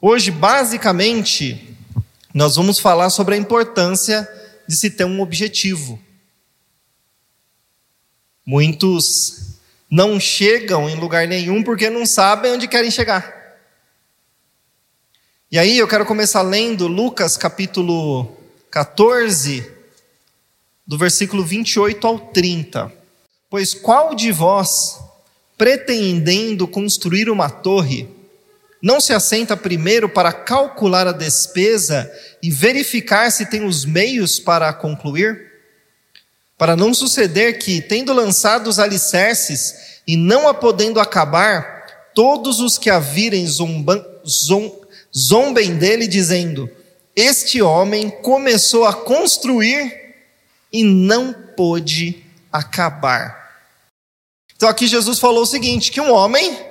Hoje, basicamente, nós vamos falar sobre a importância de se ter um objetivo. Muitos não chegam em lugar nenhum porque não sabem onde querem chegar. E aí eu quero começar lendo Lucas capítulo 14, do versículo 28 ao 30. Pois qual de vós, pretendendo construir uma torre, não se assenta primeiro para calcular a despesa e verificar se tem os meios para concluir? Para não suceder que, tendo lançado os alicerces e não a podendo acabar, todos os que a virem zom, zombem dele, dizendo: Este homem começou a construir e não pôde acabar. Então aqui Jesus falou o seguinte: que um homem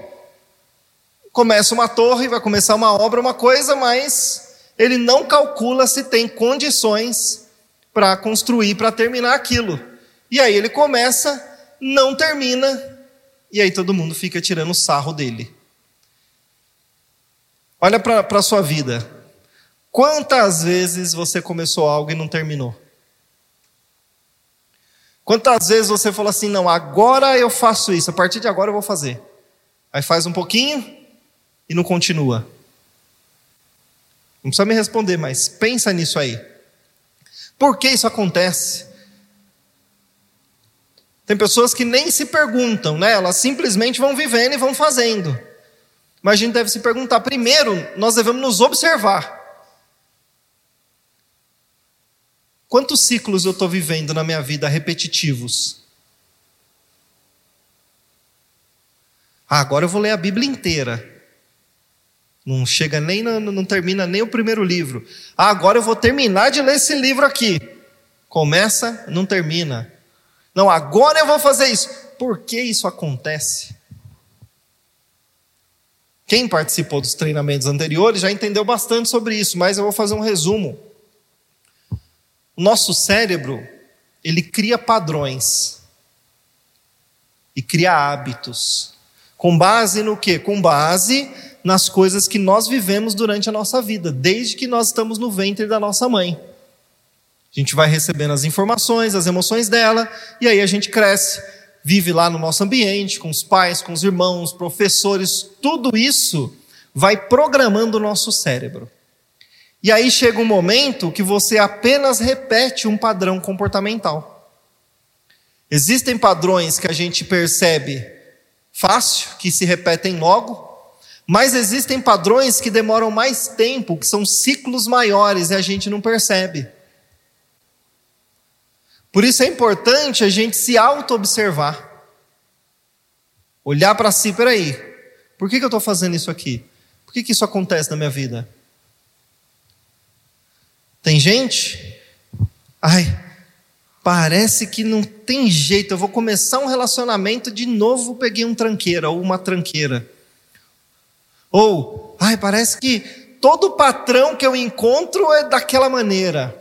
começa uma torre, vai começar uma obra, uma coisa, mas ele não calcula se tem condições para construir, para terminar aquilo. E aí ele começa, não termina, e aí todo mundo fica tirando sarro dele. Olha para a sua vida. Quantas vezes você começou algo e não terminou? Quantas vezes você falou assim, não, agora eu faço isso, a partir de agora eu vou fazer. Aí faz um pouquinho, e não continua? Não precisa me responder, mas pensa nisso aí. Por que isso acontece? Tem pessoas que nem se perguntam, né? Elas simplesmente vão vivendo e vão fazendo. Mas a gente deve se perguntar. Primeiro, nós devemos nos observar. Quantos ciclos eu estou vivendo na minha vida repetitivos? Ah, agora eu vou ler a Bíblia inteira. Não chega nem, não termina nem o primeiro livro. Ah, agora eu vou terminar de ler esse livro aqui. Começa, não termina. Não, agora eu vou fazer isso. Por que isso acontece? Quem participou dos treinamentos anteriores já entendeu bastante sobre isso, mas eu vou fazer um resumo. O nosso cérebro, ele cria padrões e cria hábitos. Com base no quê? Com base nas coisas que nós vivemos durante a nossa vida, desde que nós estamos no ventre da nossa mãe. A gente vai recebendo as informações, as emoções dela, e aí a gente cresce, vive lá no nosso ambiente, com os pais, com os irmãos, professores, tudo isso vai programando o nosso cérebro. E aí chega um momento que você apenas repete um padrão comportamental. Existem padrões que a gente percebe fácil, que se repetem logo, mas existem padrões que demoram mais tempo, que são ciclos maiores e a gente não percebe. Por isso é importante a gente se auto-observar. Olhar para si, peraí, por que, que eu estou fazendo isso aqui? Por que, que isso acontece na minha vida? Tem gente, ai, parece que não tem jeito, eu vou começar um relacionamento, de novo peguei um tranqueira ou uma tranqueira. Ou, ai, parece que todo patrão que eu encontro é daquela maneira.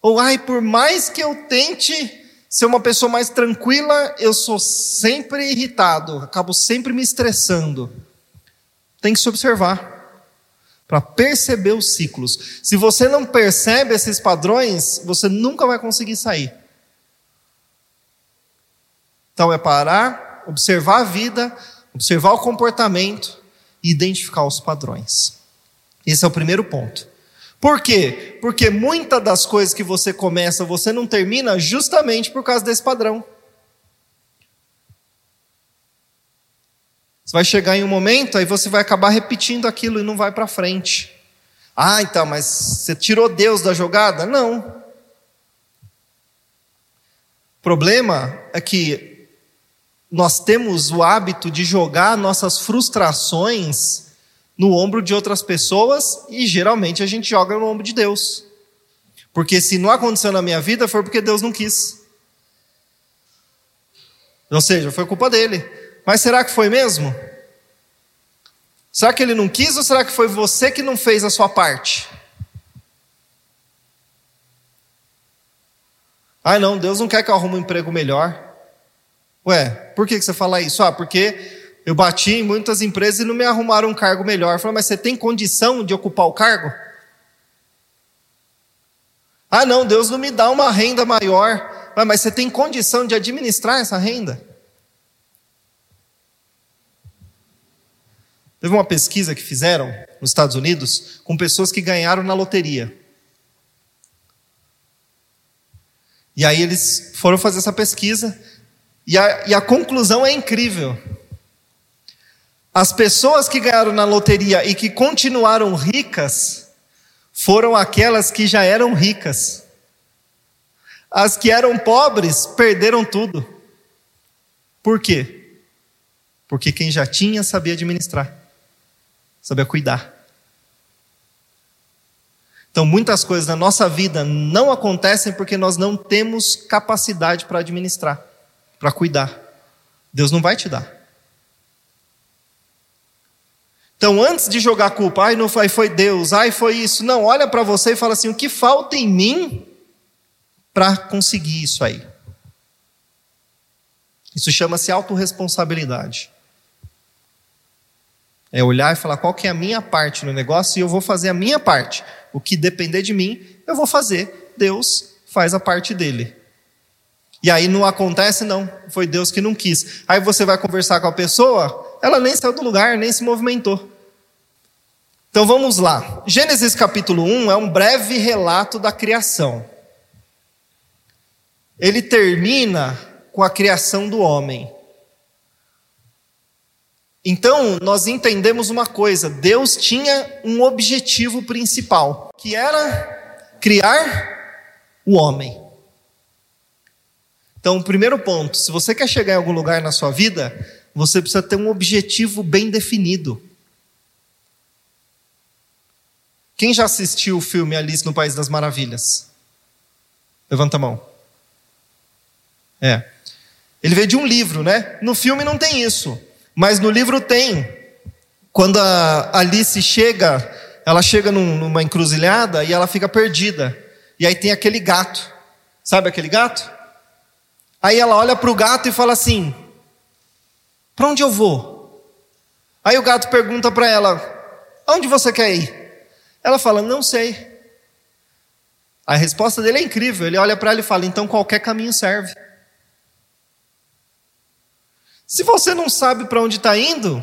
Ou, ai, por mais que eu tente ser uma pessoa mais tranquila, eu sou sempre irritado, acabo sempre me estressando. Tem que se observar para perceber os ciclos. Se você não percebe esses padrões, você nunca vai conseguir sair. Então é parar, observar a vida, observar o comportamento e identificar os padrões. Esse é o primeiro ponto. Por quê? Porque muitas das coisas que você começa, você não termina justamente por causa desse padrão. Você vai chegar em um momento, aí você vai acabar repetindo aquilo e não vai para frente. Ah, então, mas você tirou Deus da jogada? Não. O problema é que nós temos o hábito de jogar nossas frustrações no ombro de outras pessoas e geralmente a gente joga no ombro de Deus. Porque se não aconteceu na minha vida foi porque Deus não quis. Ou seja, foi culpa dele. Mas será que foi mesmo? Será que ele não quis ou será que foi você que não fez a sua parte? Ah, não, Deus não quer que eu arrume um emprego melhor. Ué, por que você fala isso? Ah, porque Eu bati em muitas empresas e não me arrumaram um cargo melhor. Falei, mas você tem condição de ocupar o cargo? Ah, não, Deus não me dá uma renda maior. Mas você tem condição de administrar essa renda? Teve uma pesquisa que fizeram nos Estados Unidos com pessoas que ganharam na loteria. E aí eles foram fazer essa pesquisa e a, e a conclusão é incrível. As pessoas que ganharam na loteria e que continuaram ricas foram aquelas que já eram ricas. As que eram pobres perderam tudo. Por quê? Porque quem já tinha sabia administrar, sabia cuidar. Então, muitas coisas na nossa vida não acontecem porque nós não temos capacidade para administrar, para cuidar. Deus não vai te dar. Então, antes de jogar culpa, ai, não foi, foi Deus, ai, foi isso. Não, olha para você e fala assim: o que falta em mim para conseguir isso aí? Isso chama-se autorresponsabilidade. É olhar e falar qual que é a minha parte no negócio e eu vou fazer a minha parte. O que depender de mim, eu vou fazer. Deus faz a parte dele. E aí não acontece, não. Foi Deus que não quis. Aí você vai conversar com a pessoa, ela nem saiu do lugar, nem se movimentou. Então vamos lá. Gênesis capítulo 1 é um breve relato da criação. Ele termina com a criação do homem. Então, nós entendemos uma coisa: Deus tinha um objetivo principal, que era criar o homem. Então, primeiro ponto: se você quer chegar em algum lugar na sua vida, você precisa ter um objetivo bem definido. Quem já assistiu o filme Alice no País das Maravilhas? Levanta a mão. É. Ele veio de um livro, né? No filme não tem isso, mas no livro tem. Quando a Alice chega, ela chega num, numa encruzilhada e ela fica perdida. E aí tem aquele gato. Sabe aquele gato? Aí ela olha para o gato e fala assim: Para onde eu vou? Aí o gato pergunta para ela: Aonde você quer ir? Ela fala: Não sei. A resposta dele é incrível. Ele olha para ela e fala: Então qualquer caminho serve. Se você não sabe para onde está indo,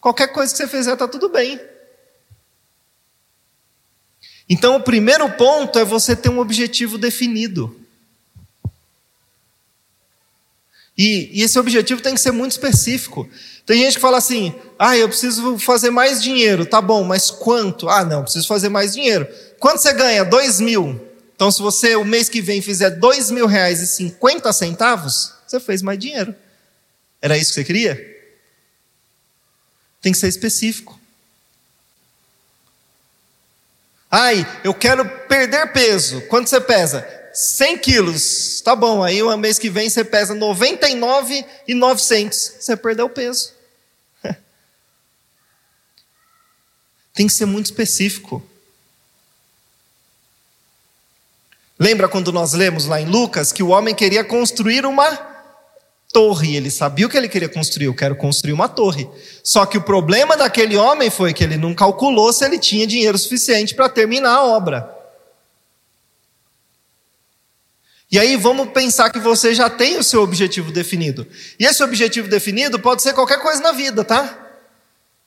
qualquer coisa que você fizer está tudo bem. Então, o primeiro ponto é você ter um objetivo definido. E, e, esse objetivo tem que ser muito específico. Tem gente que fala assim: ah, eu preciso fazer mais dinheiro, tá bom, mas quanto? Ah, não, preciso fazer mais dinheiro. Quanto você ganha? Dois mil. Então, se você o mês que vem fizer dois mil reais e cinquenta centavos, você fez mais dinheiro. Era isso que você queria? Tem que ser específico. Ai, eu quero perder peso. Quanto você pesa? 100 quilos. Tá bom, aí o mês que vem você pesa 99 e 900. Você perdeu peso. Tem que ser muito específico. Lembra quando nós lemos lá em Lucas que o homem queria construir uma torre. Ele sabia o que ele queria construir. Eu quero construir uma torre. Só que o problema daquele homem foi que ele não calculou se ele tinha dinheiro suficiente para terminar a obra. E aí vamos pensar que você já tem o seu objetivo definido. E esse objetivo definido pode ser qualquer coisa na vida, tá?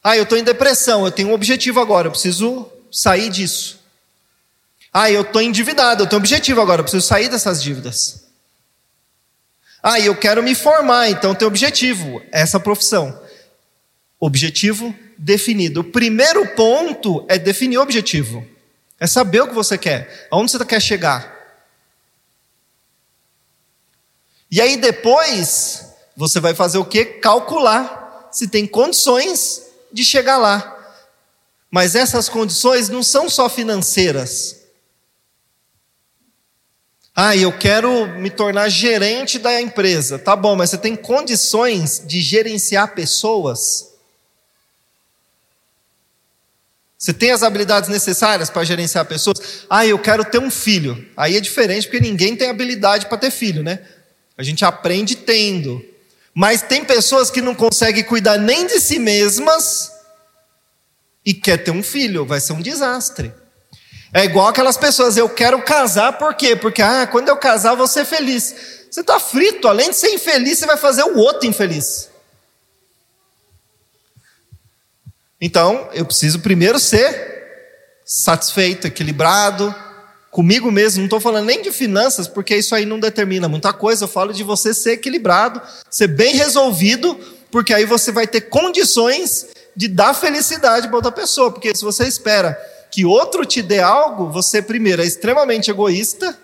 Ah, eu estou em depressão, eu tenho um objetivo agora, eu preciso sair disso. Ah, eu estou endividado, eu tenho um objetivo agora, eu preciso sair dessas dívidas. Ah, eu quero me formar, então tem objetivo, essa profissão. Objetivo definido. O primeiro ponto é definir o objetivo. É saber o que você quer, aonde você quer chegar. E aí depois, você vai fazer o que? Calcular se tem condições de chegar lá. Mas essas condições não são só financeiras. Ah, eu quero me tornar gerente da empresa. Tá bom, mas você tem condições de gerenciar pessoas? Você tem as habilidades necessárias para gerenciar pessoas? Ah, eu quero ter um filho. Aí é diferente porque ninguém tem habilidade para ter filho, né? A gente aprende tendo. Mas tem pessoas que não conseguem cuidar nem de si mesmas e quer ter um filho, vai ser um desastre. É igual aquelas pessoas, eu quero casar, por quê? Porque ah, quando eu casar eu vou ser feliz. Você está frito, além de ser infeliz, você vai fazer o outro infeliz. Então, eu preciso primeiro ser satisfeito, equilibrado, comigo mesmo. Não estou falando nem de finanças, porque isso aí não determina muita coisa. Eu falo de você ser equilibrado, ser bem resolvido, porque aí você vai ter condições de dar felicidade para outra pessoa. Porque se você espera que outro te dê algo, você, primeiro, é extremamente egoísta,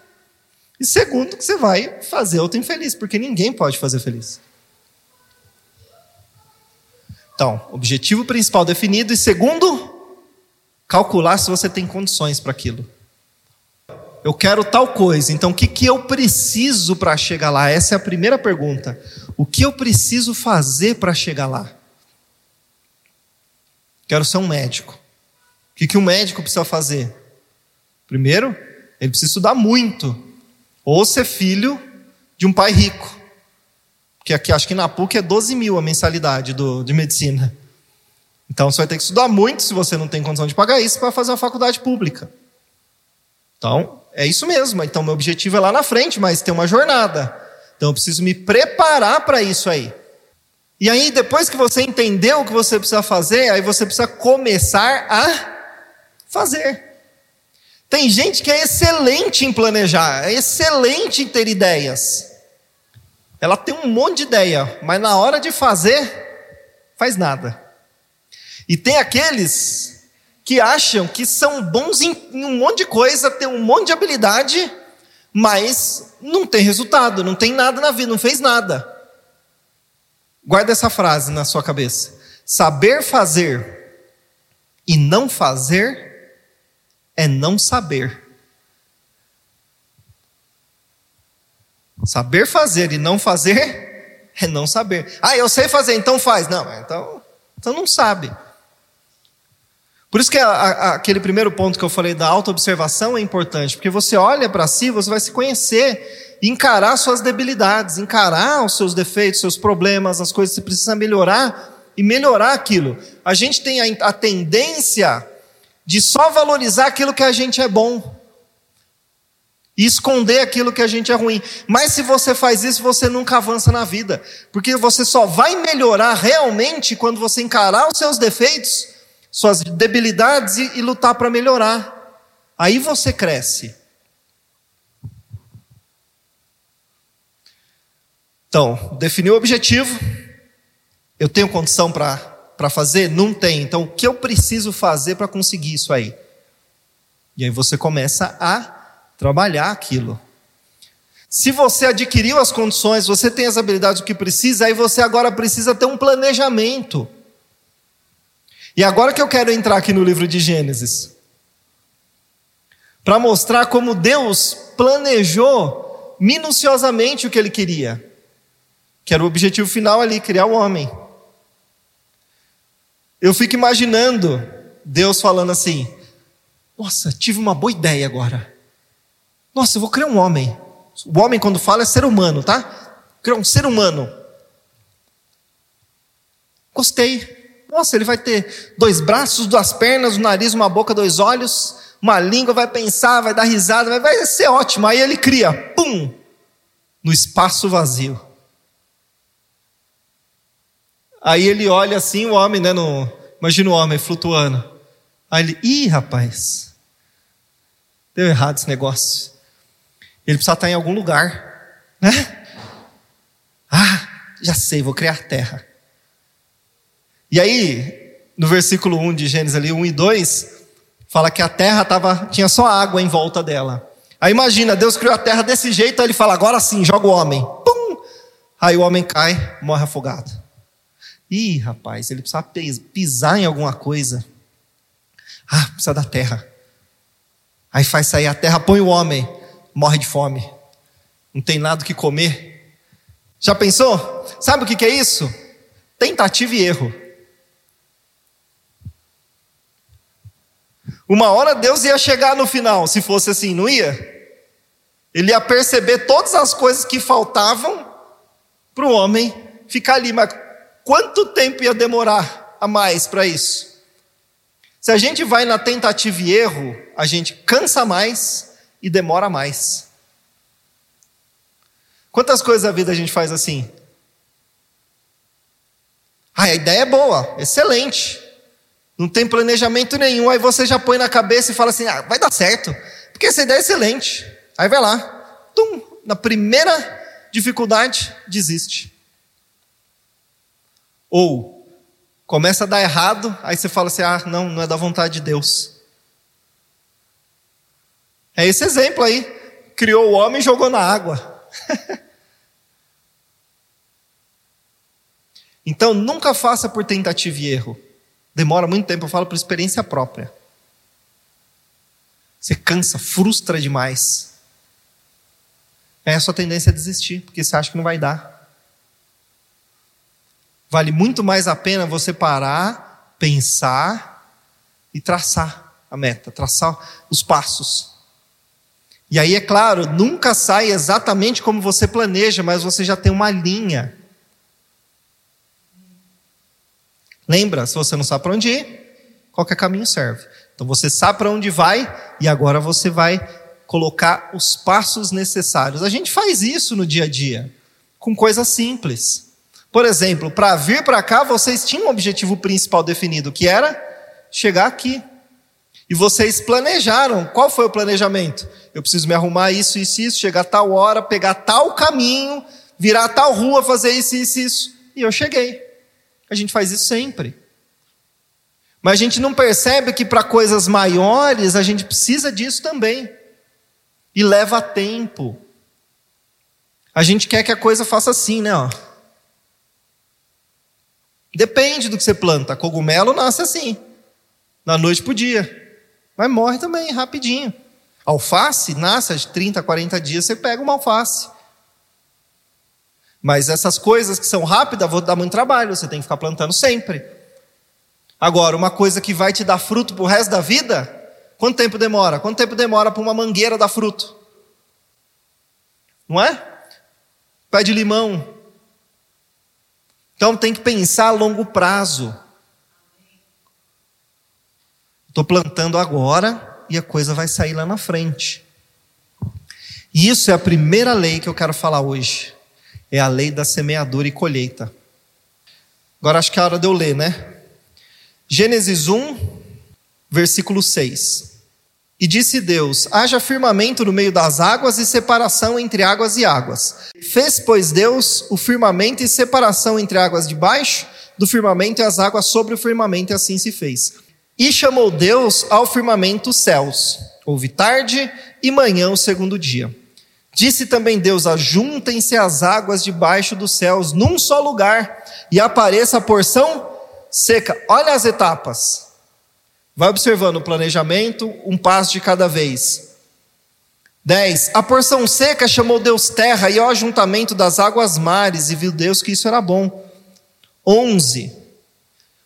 e segundo, que você vai fazer outro infeliz, porque ninguém pode fazer feliz. Então, objetivo principal definido, e segundo, calcular se você tem condições para aquilo. Eu quero tal coisa, então o que, que eu preciso para chegar lá? Essa é a primeira pergunta. O que eu preciso fazer para chegar lá? Quero ser um médico. O que, que um médico precisa fazer? Primeiro, ele precisa estudar muito, ou ser filho de um pai rico. Que aqui, acho que na PUC é 12 mil a mensalidade do, de medicina. Então você vai ter que estudar muito se você não tem condição de pagar isso para fazer uma faculdade pública. Então, é isso mesmo. Então, meu objetivo é lá na frente, mas tem uma jornada. Então, eu preciso me preparar para isso aí. E aí, depois que você entendeu o que você precisa fazer, aí você precisa começar a fazer. Tem gente que é excelente em planejar, é excelente em ter ideias. Ela tem um monte de ideia, mas na hora de fazer, faz nada. E tem aqueles que acham que são bons em, um monte de coisa, têm um monte de habilidade, mas não tem resultado, não tem nada na vida, não fez nada. Guarda essa frase na sua cabeça. Saber fazer e não fazer é não saber. Saber fazer e não fazer é não saber. Ah, eu sei fazer, então faz. Não, então, então não sabe. Por isso que a, a, aquele primeiro ponto que eu falei da autoobservação é importante, porque você olha para si, você vai se conhecer, encarar suas debilidades, encarar os seus defeitos, seus problemas, as coisas que você precisa melhorar e melhorar aquilo. A gente tem a, a tendência de só valorizar aquilo que a gente é bom e esconder aquilo que a gente é ruim. Mas se você faz isso, você nunca avança na vida, porque você só vai melhorar realmente quando você encarar os seus defeitos suas debilidades e, e lutar para melhorar. Aí você cresce. Então, definiu o objetivo. Eu tenho condição para fazer? Não tem. Então, o que eu preciso fazer para conseguir isso aí? E aí você começa a trabalhar aquilo. Se você adquiriu as condições, você tem as habilidades que precisa, aí você agora precisa ter um planejamento. E agora que eu quero entrar aqui no livro de Gênesis, para mostrar como Deus planejou minuciosamente o que ele queria, que era o objetivo final ali, criar o homem. Eu fico imaginando Deus falando assim: Nossa, tive uma boa ideia agora. Nossa, eu vou criar um homem. O homem, quando fala, é ser humano, tá? Criar um ser humano. Gostei. Nossa, ele vai ter dois braços, duas pernas, um nariz, uma boca, dois olhos, uma língua, vai pensar, vai dar risada, vai, vai ser ótimo. Aí ele cria, pum, no espaço vazio. Aí ele olha assim, o homem, né? No, imagina o homem flutuando. Aí ele, ih, rapaz, deu errado esse negócio. Ele precisa estar em algum lugar, né? Ah, já sei, vou criar terra. E aí, no versículo 1 de Gênesis ali, 1 e 2, fala que a terra tava, tinha só água em volta dela. Aí imagina, Deus criou a terra desse jeito, aí ele fala, agora sim, joga o homem. Pum! Aí o homem cai, morre afogado. Ih, rapaz, ele precisa pisar em alguma coisa. Ah, precisa da terra. Aí faz sair a terra, põe o homem, morre de fome. Não tem nada que comer. Já pensou? Sabe o que é isso? Tentativa e erro. Uma hora Deus ia chegar no final, se fosse assim, não ia? Ele ia perceber todas as coisas que faltavam para o homem ficar ali, mas quanto tempo ia demorar a mais para isso? Se a gente vai na tentativa e erro, a gente cansa mais e demora mais. Quantas coisas da vida a gente faz assim? Ah, a ideia é boa, excelente. Não tem planejamento nenhum, aí você já põe na cabeça e fala assim: ah, vai dar certo, porque essa ideia é excelente. Aí vai lá, tum, na primeira dificuldade, desiste. Ou começa a dar errado, aí você fala assim: ah, não, não é da vontade de Deus. É esse exemplo aí. Criou o homem e jogou na água. então nunca faça por tentativa e erro. Demora muito tempo, eu falo por experiência própria. Você cansa, frustra demais. É a sua tendência a desistir, porque você acha que não vai dar. Vale muito mais a pena você parar, pensar e traçar a meta, traçar os passos. E aí, é claro, nunca sai exatamente como você planeja, mas você já tem uma linha. Lembra, se você não sabe para onde ir, qualquer caminho serve. Então você sabe para onde vai e agora você vai colocar os passos necessários. A gente faz isso no dia a dia, com coisas simples. Por exemplo, para vir para cá, vocês tinham um objetivo principal definido, que era chegar aqui. E vocês planejaram. Qual foi o planejamento? Eu preciso me arrumar isso, isso, isso, chegar a tal hora, pegar tal caminho, virar tal rua, fazer isso, isso, isso. E eu cheguei. A gente faz isso sempre. Mas a gente não percebe que para coisas maiores a gente precisa disso também. E leva tempo. A gente quer que a coisa faça assim, né? Ó. Depende do que você planta. Cogumelo nasce assim, da noite para o dia. Mas morre também, rapidinho. Alface nasce de 30, 40 dias, você pega uma alface. Mas essas coisas que são rápidas vão dar muito trabalho, você tem que ficar plantando sempre. Agora, uma coisa que vai te dar fruto para o resto da vida, quanto tempo demora? Quanto tempo demora para uma mangueira dar fruto? Não é? Pé de limão. Então tem que pensar a longo prazo. Estou plantando agora e a coisa vai sair lá na frente. E isso é a primeira lei que eu quero falar hoje. É a lei da semeadura e colheita. Agora acho que é a hora de eu ler, né? Gênesis 1, versículo 6. E disse Deus: haja firmamento no meio das águas e separação entre águas e águas. Fez, pois, Deus o firmamento e separação entre águas de baixo do firmamento e as águas sobre o firmamento, e assim se fez. E chamou Deus ao firmamento céus. Houve tarde e manhã o segundo dia. Disse também Deus: Ajuntem-se as águas debaixo dos céus num só lugar, e apareça a porção seca. Olha as etapas. Vai observando o planejamento, um passo de cada vez. 10. A porção seca chamou Deus terra e ao ajuntamento das águas mares, e viu Deus que isso era bom. 11.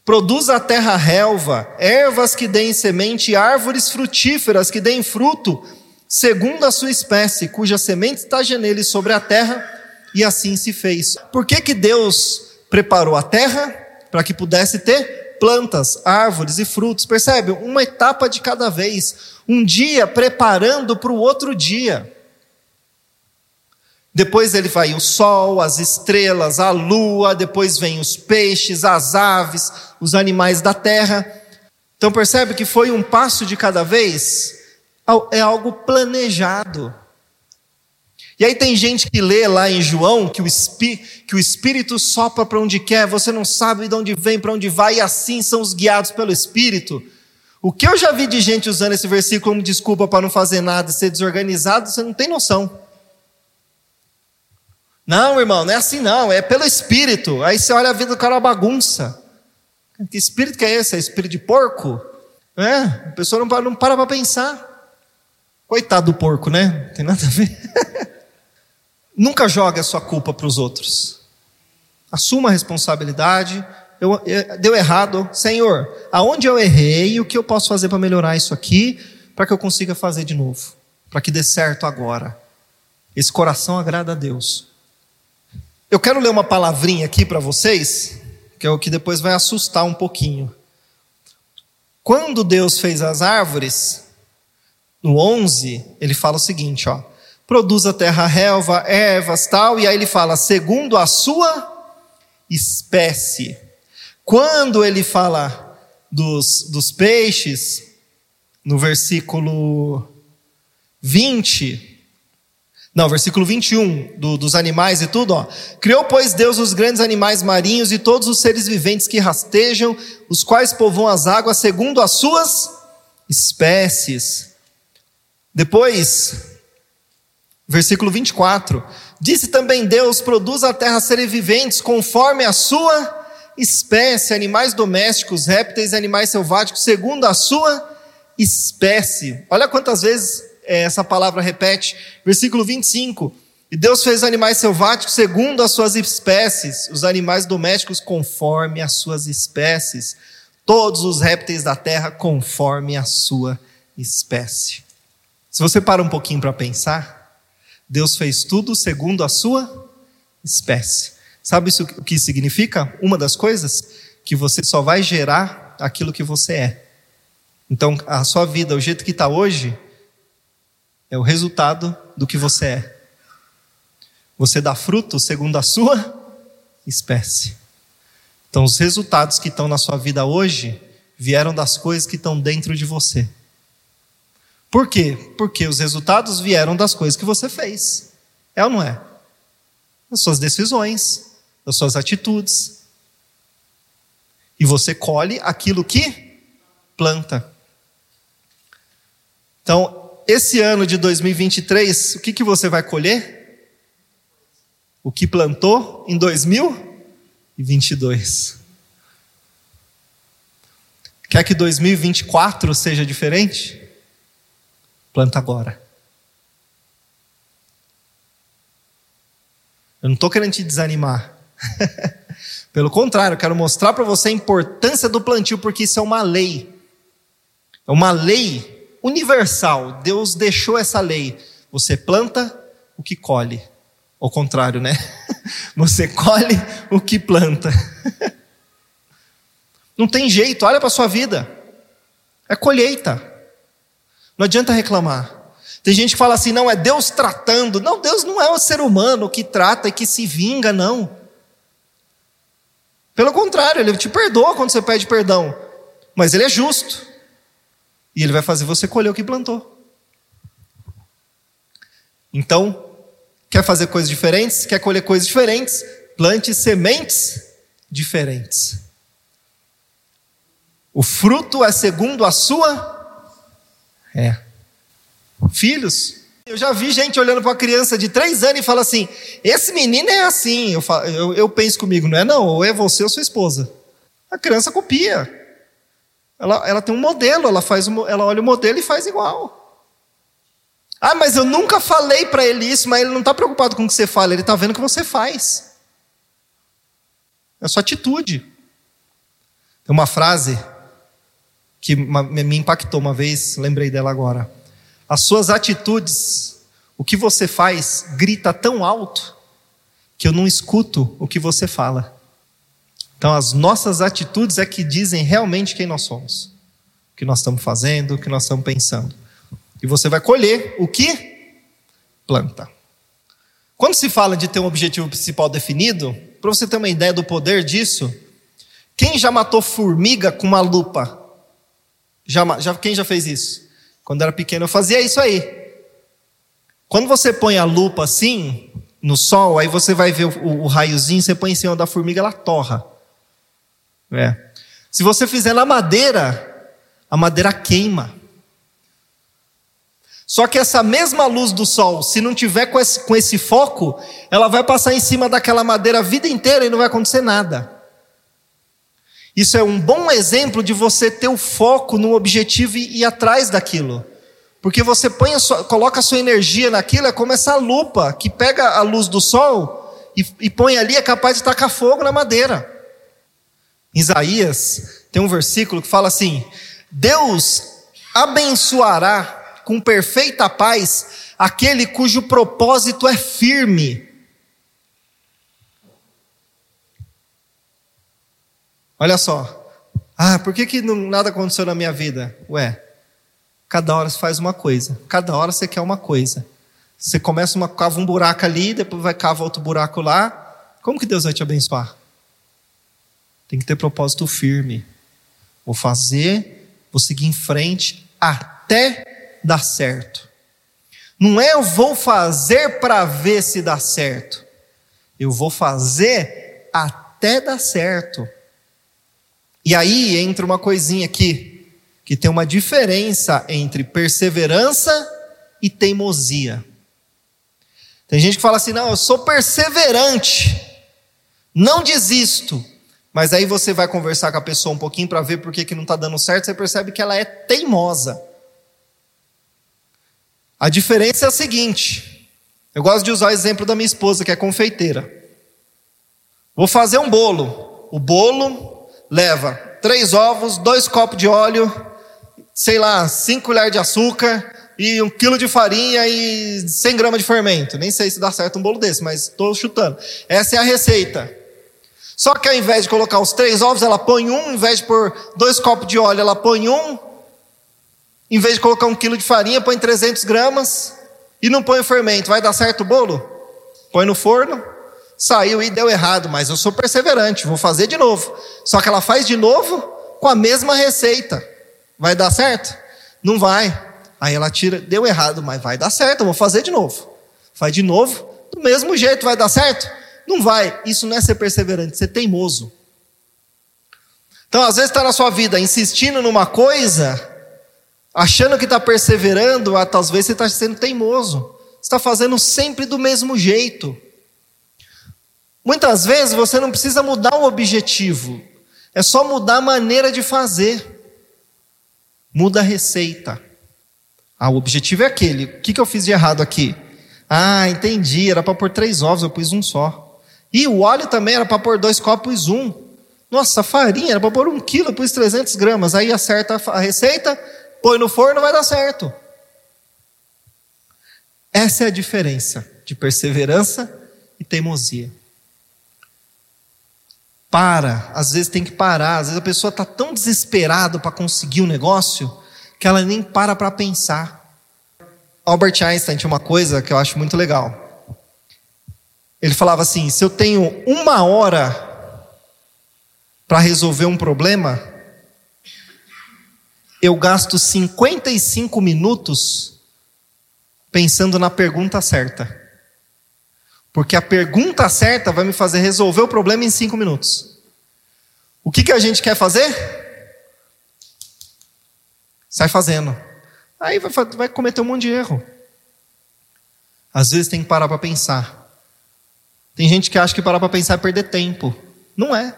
Produz a terra relva, ervas que deem semente, árvores frutíferas que deem fruto, segundo a sua espécie, cuja semente está nele sobre a terra, e assim se fez. Por que, que Deus preparou a terra? para que pudesse ter plantas, árvores e frutos. Percebe? Uma etapa de cada vez. Um dia preparando para o outro dia. Depois ele vai o sol, as estrelas, a lua, depois vem os peixes, as aves, os animais da terra. Então percebe que foi um passo de cada vez? É algo planejado. E aí tem gente que lê lá em João que o, que o Espírito sopra para onde quer, você não sabe de onde vem, para onde vai, e assim são os guiados pelo Espírito. O que eu já vi de gente usando esse versículo como desculpa para não fazer nada e ser desorganizado, você não tem noção. Não, irmão, não é assim não, é pelo Espírito. Aí você olha a vida do cara é uma bagunça. Que espírito que é esse? É espírito de porco? É, a pessoa não, não para para pensar. Coitado do porco, né? Não tem nada a ver. Nunca jogue a sua culpa para os outros. Assuma a responsabilidade. Eu, eu, deu errado. Senhor, aonde eu errei o que eu posso fazer para melhorar isso aqui, para que eu consiga fazer de novo, para que dê certo agora. Esse coração agrada a Deus. Eu quero ler uma palavrinha aqui para vocês, que é o que depois vai assustar um pouquinho. Quando Deus fez as árvores, no 11, ele fala o seguinte, ó: produz a terra relva, ervas, tal, e aí ele fala segundo a sua espécie. Quando ele fala dos, dos peixes, no versículo 20, não, versículo 21, do, dos animais e tudo, ó. Criou, pois, Deus os grandes animais marinhos e todos os seres viventes que rastejam, os quais povoam as águas segundo as suas espécies. Depois, versículo 24: Disse também Deus: Produz a terra seres viventes conforme a sua espécie, animais domésticos, répteis e animais selváticos, segundo a sua espécie. Olha quantas vezes é, essa palavra repete. Versículo 25. E Deus fez animais selváticos segundo as suas espécies, os animais domésticos conforme as suas espécies, todos os répteis da terra conforme a sua espécie. Se você para um pouquinho para pensar, Deus fez tudo segundo a sua espécie. Sabe isso o que significa? Uma das coisas que você só vai gerar aquilo que você é. Então, a sua vida, o jeito que está hoje, é o resultado do que você é. Você dá fruto segundo a sua espécie. Então, os resultados que estão na sua vida hoje vieram das coisas que estão dentro de você. Por quê? Porque os resultados vieram das coisas que você fez. É ou não é? Das suas decisões, das suas atitudes. E você colhe aquilo que planta. Então, esse ano de 2023, o que, que você vai colher? O que plantou em 2022. Quer que 2024 seja diferente? Planta agora. Eu não estou querendo te desanimar. Pelo contrário, eu quero mostrar para você a importância do plantio, porque isso é uma lei. É uma lei universal. Deus deixou essa lei. Você planta o que colhe. Ao contrário, né? Você colhe o que planta. Não tem jeito, olha para sua vida. É colheita. Não adianta reclamar. Tem gente que fala assim: não, é Deus tratando. Não, Deus não é o ser humano que trata e que se vinga, não. Pelo contrário, Ele te perdoa quando você pede perdão. Mas Ele é justo. E ele vai fazer você colher o que plantou. Então, quer fazer coisas diferentes? Quer colher coisas diferentes? Plante sementes diferentes. O fruto é segundo a sua. É. Filhos. Eu já vi gente olhando para uma criança de três anos e fala assim: esse menino é assim. Eu, falo, eu, eu penso comigo, não é não, ou é você ou sua esposa. A criança copia. Ela, ela tem um modelo, ela, faz, ela olha o modelo e faz igual. Ah, mas eu nunca falei para ele isso, mas ele não está preocupado com o que você fala, ele está vendo o que você faz. É a sua atitude. Tem uma frase que me impactou uma vez, lembrei dela agora. As suas atitudes, o que você faz, grita tão alto que eu não escuto o que você fala. Então, as nossas atitudes é que dizem realmente quem nós somos, o que nós estamos fazendo, o que nós estamos pensando. E você vai colher o que planta. Quando se fala de ter um objetivo principal definido, para você ter uma ideia do poder disso, quem já matou formiga com uma lupa? Já, já, quem já fez isso? Quando era pequeno eu fazia isso aí. Quando você põe a lupa assim, no sol, aí você vai ver o, o, o raiozinho, você põe em cima da formiga, ela torra. É. Se você fizer na madeira, a madeira queima. Só que essa mesma luz do sol, se não tiver com esse, com esse foco, ela vai passar em cima daquela madeira a vida inteira e não vai acontecer nada. Isso é um bom exemplo de você ter o foco no objetivo e ir atrás daquilo. Porque você põe a sua, coloca a sua energia naquilo, é como essa lupa que pega a luz do sol e, e põe ali, é capaz de tacar fogo na madeira. Em Isaías tem um versículo que fala assim: Deus abençoará com perfeita paz aquele cujo propósito é firme. Olha só. Ah, por que, que nada aconteceu na minha vida? Ué, cada hora você faz uma coisa. Cada hora você quer uma coisa. Você começa uma cava um buraco ali, depois vai cavar outro buraco lá. Como que Deus vai te abençoar? Tem que ter propósito firme. Vou fazer, vou seguir em frente até dar certo. Não é eu vou fazer para ver se dá certo. Eu vou fazer até dar certo. E aí entra uma coisinha aqui, que tem uma diferença entre perseverança e teimosia. Tem gente que fala assim: não, eu sou perseverante, não desisto. Mas aí você vai conversar com a pessoa um pouquinho para ver por que, que não está dando certo, você percebe que ela é teimosa. A diferença é a seguinte: eu gosto de usar o exemplo da minha esposa, que é confeiteira. Vou fazer um bolo. O bolo leva três ovos, dois copos de óleo, sei lá, cinco colheres de açúcar e um quilo de farinha e 100 gramas de fermento. Nem sei se dá certo um bolo desse, mas estou chutando. Essa é a receita. Só que ao invés de colocar os três ovos, ela põe um, ao invés de pôr dois copos de óleo, ela põe um, em vez de colocar um quilo de farinha, põe 300 gramas e não põe o fermento. Vai dar certo o bolo? Põe no forno, saiu e deu errado, mas eu sou perseverante, vou fazer de novo. Só que ela faz de novo com a mesma receita. Vai dar certo? Não vai. Aí ela tira, deu errado, mas vai dar certo, eu vou fazer de novo. Faz de novo, do mesmo jeito, vai dar certo? Não vai. Isso não é ser perseverante, ser teimoso. Então, às vezes está na sua vida insistindo numa coisa, achando que está perseverando, ah, talvez você está sendo teimoso. Está fazendo sempre do mesmo jeito. Muitas vezes você não precisa mudar o objetivo, é só mudar a maneira de fazer. Muda a receita. Ah, o objetivo é aquele. O que, que eu fiz de errado aqui? Ah, entendi. Era para pôr três ovos, eu pus um só. E o óleo também era para pôr dois copos, um. Nossa, a farinha era para pôr um quilo, eu pus 300 gramas. Aí acerta a receita, põe no forno, vai dar certo. Essa é a diferença de perseverança e teimosia. Para, às vezes tem que parar, às vezes a pessoa está tão desesperada para conseguir um negócio que ela nem para para pensar. Albert Einstein tinha uma coisa que eu acho muito legal. Ele falava assim: se eu tenho uma hora para resolver um problema, eu gasto 55 minutos pensando na pergunta certa. Porque a pergunta certa vai me fazer resolver o problema em cinco minutos. O que, que a gente quer fazer? Sai fazendo. Aí vai, vai cometer um monte de erro. Às vezes tem que parar para pensar. Tem gente que acha que parar para pensar é perder tempo. Não é.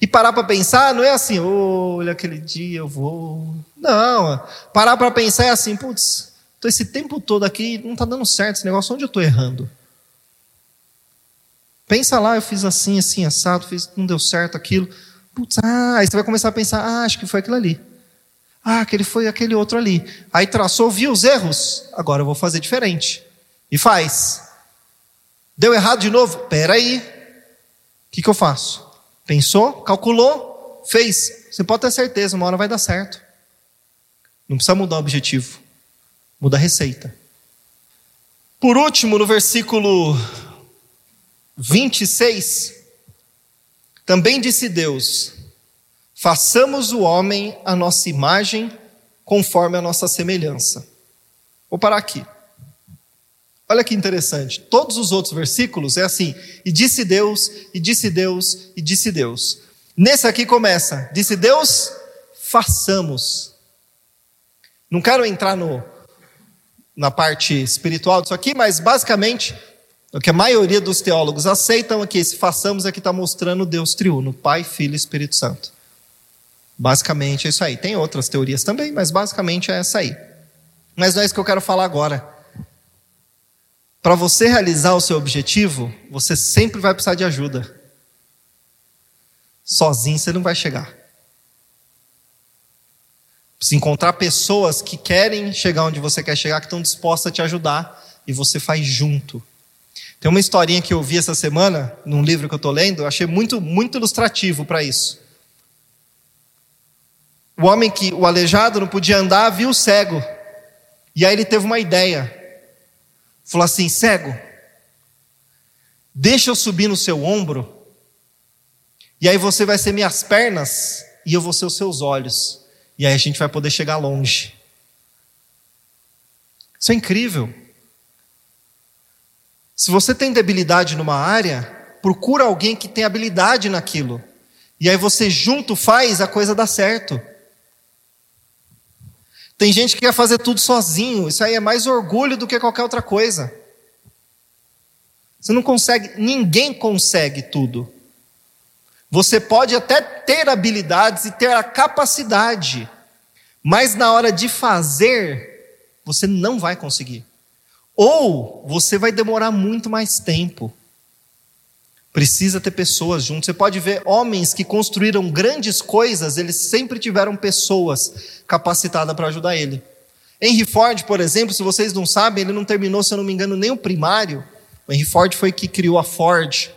E parar para pensar não é assim, olha, aquele dia eu vou. Não, parar para pensar é assim, putz, tô esse tempo todo aqui, não está dando certo esse negócio, onde eu estou errando? Pensa lá, eu fiz assim, assim, assado, fiz, não deu certo aquilo. Putz, ah, aí você vai começar a pensar, ah, acho que foi aquilo ali. Ah, aquele foi aquele outro ali. Aí traçou, viu os erros, agora eu vou fazer diferente. E faz. Deu errado de novo? Pera aí. O que, que eu faço? Pensou, calculou, fez. Você pode ter certeza, uma hora vai dar certo. Não precisa mudar o objetivo. Muda a receita. Por último, no versículo 26, também disse Deus: façamos o homem a nossa imagem, conforme a nossa semelhança. Vou parar aqui. Olha que interessante. Todos os outros versículos é assim: e disse Deus, e disse Deus, e disse Deus. Nesse aqui começa: disse Deus, façamos. Não quero entrar no, na parte espiritual disso aqui, mas basicamente o que a maioria dos teólogos aceitam é que esse façamos é que está mostrando Deus triuno, Pai, Filho e Espírito Santo. Basicamente é isso aí. Tem outras teorias também, mas basicamente é essa aí. Mas não é isso que eu quero falar agora. Para você realizar o seu objetivo, você sempre vai precisar de ajuda. Sozinho você não vai chegar. Precisa encontrar pessoas que querem chegar onde você quer chegar, que estão dispostas a te ajudar, e você faz junto. Tem uma historinha que eu vi essa semana, num livro que eu estou lendo, eu achei muito, muito ilustrativo para isso. o homem que, o aleijado, não podia andar, viu o cego. E aí ele teve uma ideia. Falou assim: cego, deixa eu subir no seu ombro, e aí você vai ser minhas pernas, e eu vou ser os seus olhos. E aí a gente vai poder chegar longe. Isso é incrível. Se você tem debilidade numa área, procura alguém que tem habilidade naquilo. E aí você junto faz a coisa dar certo. Tem gente que quer fazer tudo sozinho, isso aí é mais orgulho do que qualquer outra coisa. Você não consegue, ninguém consegue tudo. Você pode até ter habilidades e ter a capacidade, mas na hora de fazer, você não vai conseguir. Ou você vai demorar muito mais tempo. Precisa ter pessoas junto. Você pode ver homens que construíram grandes coisas, eles sempre tiveram pessoas capacitadas para ajudar ele. Henry Ford, por exemplo, se vocês não sabem, ele não terminou, se eu não me engano, nem o primário. O Henry Ford foi que criou a Ford.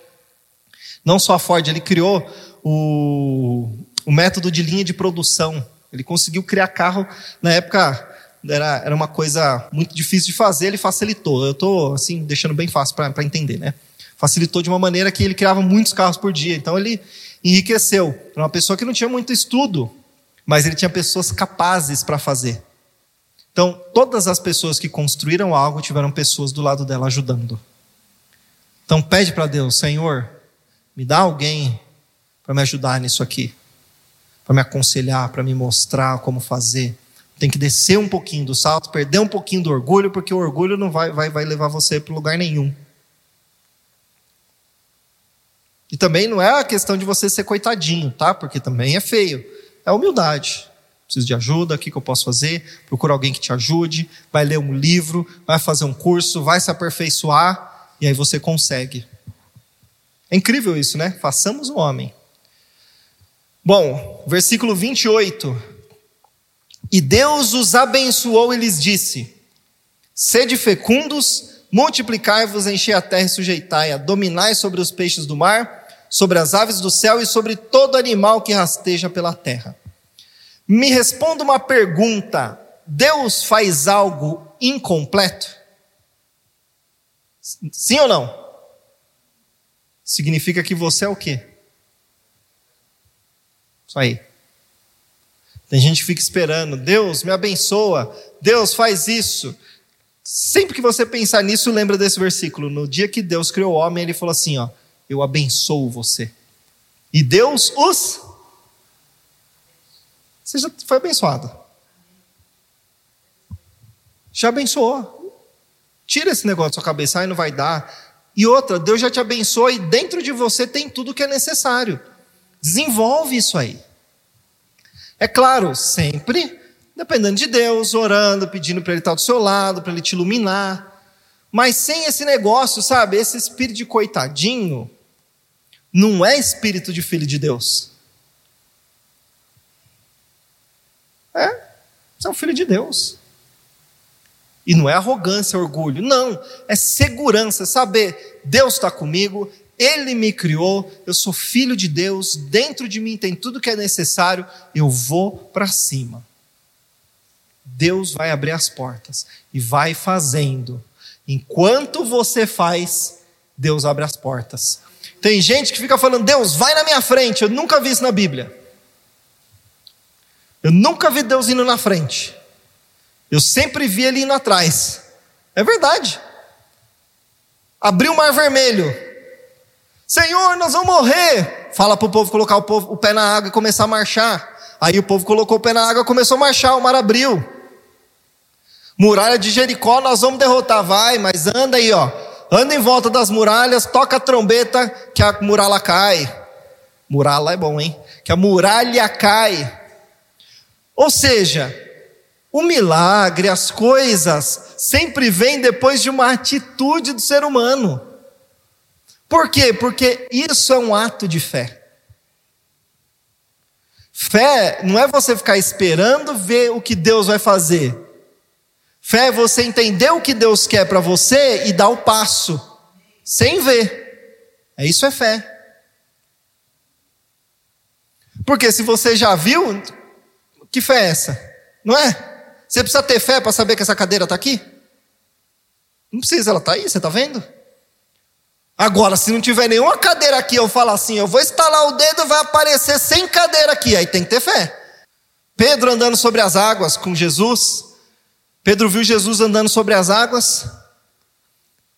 Não só a Ford, ele criou o, o método de linha de produção. Ele conseguiu criar carro na época era, era uma coisa muito difícil de fazer, ele facilitou. Eu estou assim deixando bem fácil para entender, né? facilitou de uma maneira que ele criava muitos carros por dia. Então ele enriqueceu. Era uma pessoa que não tinha muito estudo, mas ele tinha pessoas capazes para fazer. Então, todas as pessoas que construíram algo tiveram pessoas do lado dela ajudando. Então, pede para Deus, Senhor, me dá alguém para me ajudar nisso aqui, para me aconselhar, para me mostrar como fazer. Tem que descer um pouquinho do salto, perder um pouquinho do orgulho, porque o orgulho não vai, vai, vai levar você para lugar nenhum. E também não é a questão de você ser coitadinho, tá? Porque também é feio. É humildade. Preciso de ajuda, o que, que eu posso fazer? Procura alguém que te ajude, vai ler um livro, vai fazer um curso, vai se aperfeiçoar, e aí você consegue. É incrível isso, né? Façamos o homem. Bom, versículo 28. E Deus os abençoou e lhes disse: Sede fecundos, multiplicai-vos, enchei a terra e sujeitai-a, dominai sobre os peixes do mar sobre as aves do céu e sobre todo animal que rasteja pela terra. Me responda uma pergunta: Deus faz algo incompleto? Sim ou não? Significa que você é o quê? Isso aí. Tem gente que fica esperando, Deus me abençoa, Deus faz isso. Sempre que você pensar nisso, lembra desse versículo. No dia que Deus criou o homem, ele falou assim: ó, eu abençoo você. E Deus os. Você já foi abençoado. Já abençoou. Tira esse negócio da sua cabeça, aí não vai dar. E outra, Deus já te abençoa e dentro de você tem tudo que é necessário. Desenvolve isso aí. É claro, sempre dependendo de Deus, orando, pedindo para Ele estar do seu lado, para Ele te iluminar. Mas sem esse negócio, sabe, esse espírito de coitadinho, não é espírito de filho de Deus. É, você é um filho de Deus. E não é arrogância, orgulho, não, é segurança, saber, Deus está comigo, Ele me criou, eu sou filho de Deus, dentro de mim tem tudo que é necessário, eu vou para cima. Deus vai abrir as portas e vai fazendo. Enquanto você faz, Deus abre as portas. Tem gente que fica falando, Deus, vai na minha frente. Eu nunca vi isso na Bíblia. Eu nunca vi Deus indo na frente. Eu sempre vi ele indo atrás. É verdade. Abriu o mar vermelho. Senhor, nós vamos morrer. Fala para o povo colocar o, povo, o pé na água e começar a marchar. Aí o povo colocou o pé na água começou a marchar, o mar abriu. Muralha de Jericó, nós vamos derrotar. Vai, mas anda aí, ó anda em volta das muralhas, toca a trombeta que a muralha cai. Muralha é bom, hein? Que a muralha cai. Ou seja, o milagre, as coisas, sempre vêm depois de uma atitude do ser humano. Por quê? Porque isso é um ato de fé. Fé não é você ficar esperando ver o que Deus vai fazer. Fé é você entender o que Deus quer para você e dar o passo, sem ver. É isso é fé. Porque se você já viu, Que fé é essa? Não é? Você precisa ter fé para saber que essa cadeira está aqui? Não precisa, ela está aí, você está vendo? Agora, se não tiver nenhuma cadeira aqui, eu falo assim, eu vou estalar o dedo, vai aparecer sem cadeira aqui, aí tem que ter fé. Pedro andando sobre as águas com Jesus. Pedro viu Jesus andando sobre as águas.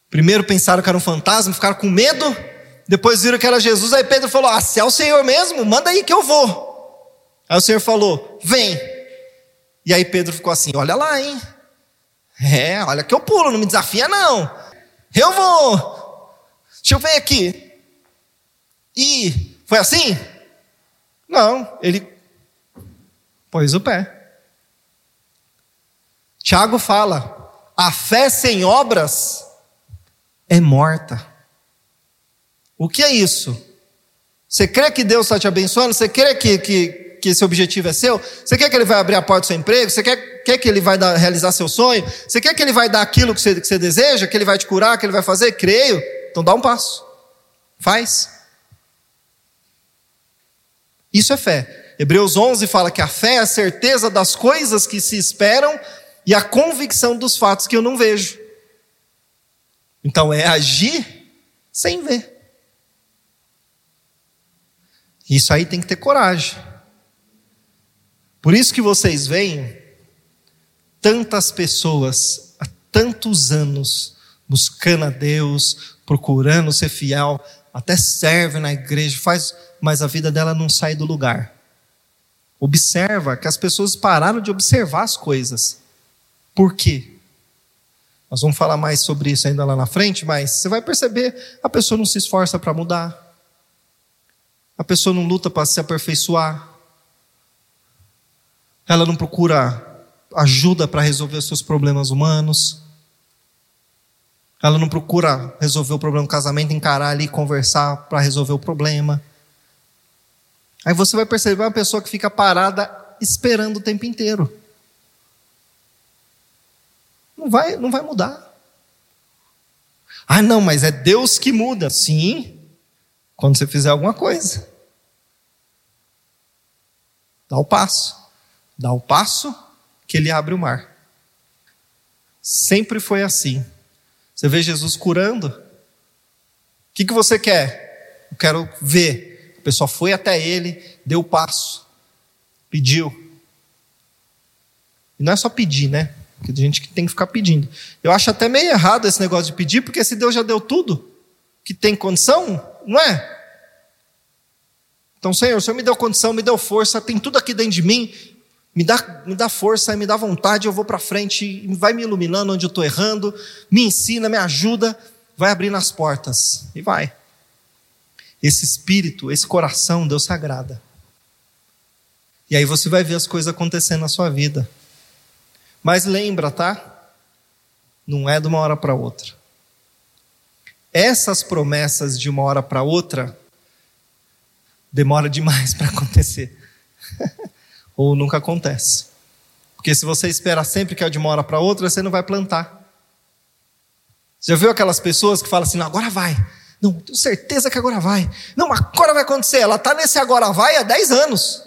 Primeiro pensaram que era um fantasma, ficaram com medo. Depois viram que era Jesus. Aí Pedro falou: Ah, se é o Senhor mesmo, manda aí que eu vou. Aí o Senhor falou: Vem. E aí Pedro ficou assim: Olha lá, hein? É, olha que eu pulo, não me desafia não. Eu vou. Deixa eu ver aqui. E foi assim? Não, ele pôs o pé. Tiago fala: a fé sem obras é morta. O que é isso? Você crê que Deus está te abençoando? Você crê que, que, que esse objetivo é seu? Você quer que Ele vai abrir a porta do seu emprego? Você quer, quer que Ele vai dar, realizar seu sonho? Você quer que Ele vai dar aquilo que você, que você deseja? Que Ele vai te curar? Que Ele vai fazer? Creio. Então dá um passo. Faz. Isso é fé. Hebreus 11 fala que a fé é a certeza das coisas que se esperam e a convicção dos fatos que eu não vejo. Então é agir sem ver. Isso aí tem que ter coragem. Por isso que vocês veem tantas pessoas há tantos anos buscando a Deus, procurando ser fiel, até serve na igreja, faz, mas a vida dela não sai do lugar. Observa que as pessoas pararam de observar as coisas. Por quê? Nós vamos falar mais sobre isso ainda lá na frente, mas você vai perceber, a pessoa não se esforça para mudar. A pessoa não luta para se aperfeiçoar. Ela não procura ajuda para resolver os seus problemas humanos. Ela não procura resolver o problema do casamento, encarar ali, conversar para resolver o problema. Aí você vai perceber uma pessoa que fica parada esperando o tempo inteiro. Não vai, não vai mudar. Ah, não, mas é Deus que muda. Sim, quando você fizer alguma coisa. Dá o passo. Dá o passo que ele abre o mar. Sempre foi assim. Você vê Jesus curando? O que, que você quer? Eu quero ver. A pessoa foi até ele, deu o passo, pediu. E não é só pedir, né? Porque tem gente que tem que ficar pedindo. Eu acho até meio errado esse negócio de pedir, porque se Deus já deu tudo que tem condição, não é? Então, Senhor, o Senhor me deu condição, me deu força, tem tudo aqui dentro de mim, me dá, me dá força, me dá vontade, eu vou para frente, vai me iluminando onde eu estou errando, me ensina, me ajuda, vai abrindo as portas. E vai. Esse espírito, esse coração, Deus sagrada. E aí você vai ver as coisas acontecendo na sua vida. Mas lembra, tá? Não é de uma hora para outra. Essas promessas de uma hora para outra demora demais para acontecer. ou nunca acontece. Porque se você espera sempre que é de uma hora para outra, você não vai plantar. Você já viu aquelas pessoas que falam assim, não, agora vai. Não, tenho certeza que agora vai. Não, agora vai acontecer. Ela está nesse agora vai há 10 anos.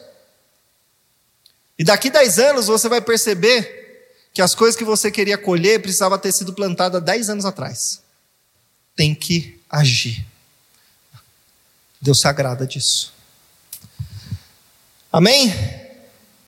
E daqui 10 anos você vai perceber que as coisas que você queria colher precisava ter sido plantada 10 anos atrás. Tem que agir. Deus se agrada disso. Amém?